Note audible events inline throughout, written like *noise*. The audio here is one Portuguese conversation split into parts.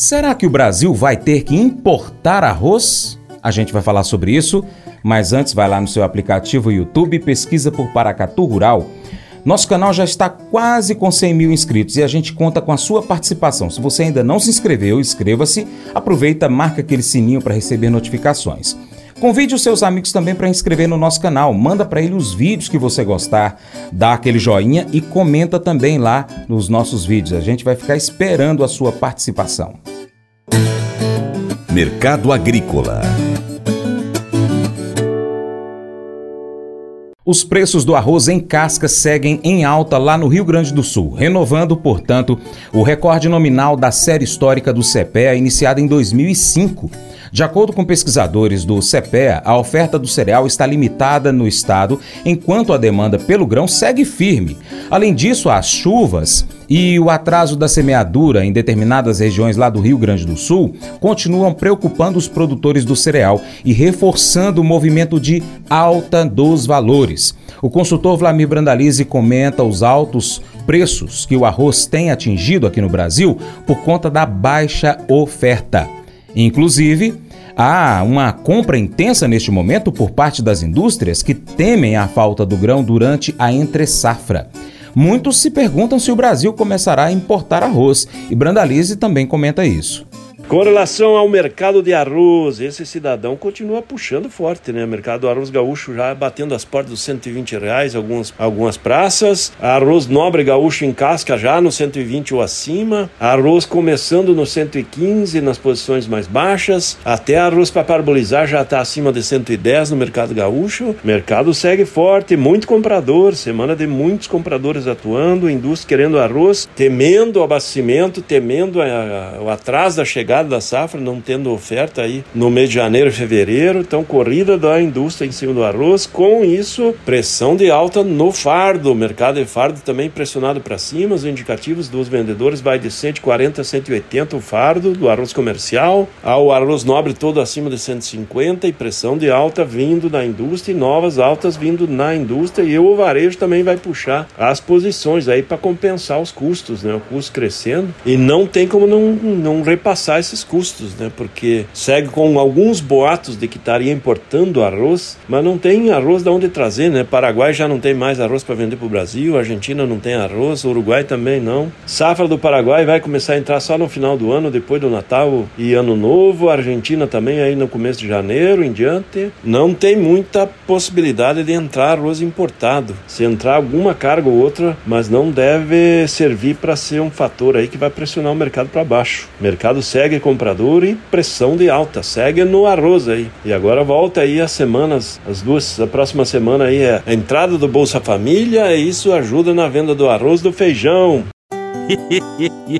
Será que o Brasil vai ter que importar arroz? A gente vai falar sobre isso, mas antes vai lá no seu aplicativo YouTube, pesquisa por Paracatu Rural. Nosso canal já está quase com 100 mil inscritos e a gente conta com a sua participação. Se você ainda não se inscreveu, inscreva-se, aproveita, marca aquele sininho para receber notificações. Convide os seus amigos também para inscrever no nosso canal. Manda para ele os vídeos que você gostar, dá aquele joinha e comenta também lá nos nossos vídeos. A gente vai ficar esperando a sua participação. Mercado Agrícola Os preços do arroz em casca seguem em alta lá no Rio Grande do Sul, renovando, portanto, o recorde nominal da série histórica do CPEA iniciada em 2005. De acordo com pesquisadores do CPEA, a oferta do cereal está limitada no estado, enquanto a demanda pelo grão segue firme. Além disso, as chuvas e o atraso da semeadura em determinadas regiões lá do Rio Grande do Sul continuam preocupando os produtores do cereal e reforçando o movimento de alta dos valores. O consultor Vlamir Brandalize comenta os altos preços que o arroz tem atingido aqui no Brasil por conta da baixa oferta. Inclusive, há uma compra intensa neste momento por parte das indústrias que temem a falta do grão durante a entre-safra. Muitos se perguntam se o Brasil começará a importar arroz, e Brandalize também comenta isso. Com relação ao mercado de arroz, esse cidadão continua puxando forte, né? Mercado do arroz gaúcho já batendo as portas dos 120 reais, algumas, algumas praças. Arroz nobre gaúcho em casca já no 120 ou acima. Arroz começando no 115 nas posições mais baixas. Até arroz para parbolizar já está acima de 110 no mercado gaúcho. Mercado segue forte, muito comprador. Semana de muitos compradores atuando, indústria querendo arroz, temendo o abastecimento, temendo a, o atraso da chegada da safra, não tendo oferta aí no mês de janeiro e fevereiro. Então, corrida da indústria em cima do arroz. Com isso, pressão de alta no fardo. O mercado de fardo também pressionado para cima. Os indicativos dos vendedores vai de 140 a 180 o fardo do arroz comercial, ao arroz nobre todo acima de 150 e pressão de alta vindo da indústria e novas altas vindo na indústria. E o varejo também vai puxar as posições aí para compensar os custos, né? O custo crescendo e não tem como não, não repassar esses custos, né? Porque segue com alguns boatos de que estaria importando arroz, mas não tem arroz de onde trazer, né? Paraguai já não tem mais arroz para vender para o Brasil, Argentina não tem arroz, Uruguai também não. Safra do Paraguai vai começar a entrar só no final do ano, depois do Natal e Ano Novo. Argentina também aí no começo de janeiro em diante. Não tem muita possibilidade de entrar arroz importado. Se entrar alguma carga ou outra, mas não deve servir para ser um fator aí que vai pressionar o mercado para baixo. O mercado segue comprador e pressão de alta, segue no arroz aí. E agora volta aí as semanas, as duas, a próxima semana aí é a entrada do Bolsa Família e isso ajuda na venda do arroz, do feijão. *laughs*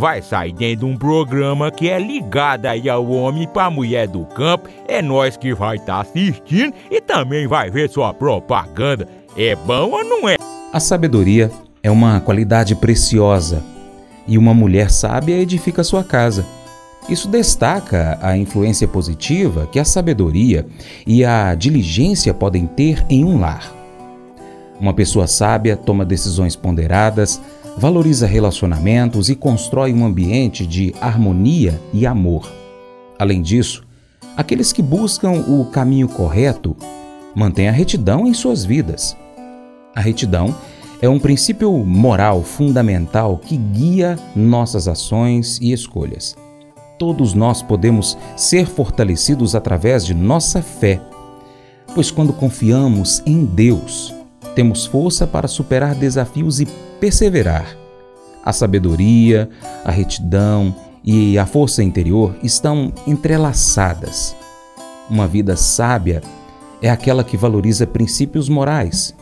vai sair dentro de um programa que é ligado aí ao homem para mulher do campo. É nós que vai estar tá assistindo e também vai ver sua propaganda. É bom ou não é? A sabedoria é uma qualidade preciosa e uma mulher sábia edifica sua casa. Isso destaca a influência positiva que a sabedoria e a diligência podem ter em um lar. Uma pessoa sábia toma decisões ponderadas, valoriza relacionamentos e constrói um ambiente de harmonia e amor. Além disso, aqueles que buscam o caminho correto mantêm a retidão em suas vidas. A retidão é um princípio moral fundamental que guia nossas ações e escolhas. Todos nós podemos ser fortalecidos através de nossa fé, pois quando confiamos em Deus, temos força para superar desafios e perseverar. A sabedoria, a retidão e a força interior estão entrelaçadas. Uma vida sábia é aquela que valoriza princípios morais,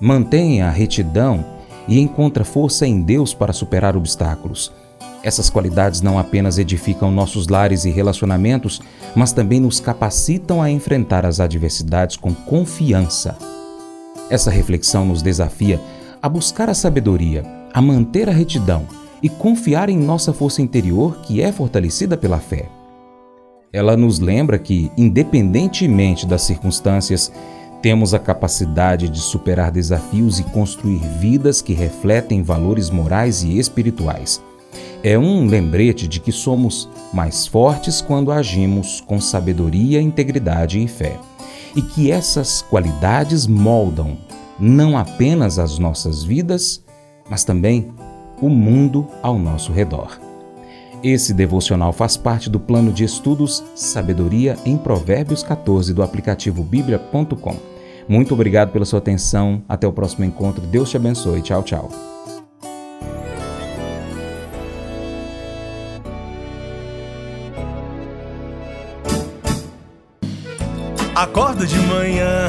mantém a retidão e encontra força em Deus para superar obstáculos. Essas qualidades não apenas edificam nossos lares e relacionamentos, mas também nos capacitam a enfrentar as adversidades com confiança. Essa reflexão nos desafia a buscar a sabedoria, a manter a retidão e confiar em nossa força interior que é fortalecida pela fé. Ela nos lembra que, independentemente das circunstâncias, temos a capacidade de superar desafios e construir vidas que refletem valores morais e espirituais. É um lembrete de que somos mais fortes quando agimos com sabedoria, integridade e fé, e que essas qualidades moldam não apenas as nossas vidas, mas também o mundo ao nosso redor. Esse devocional faz parte do plano de estudos Sabedoria em Provérbios 14 do aplicativo bíblia.com. Muito obrigado pela sua atenção. Até o próximo encontro. Deus te abençoe. Tchau, tchau. Acordo de manhã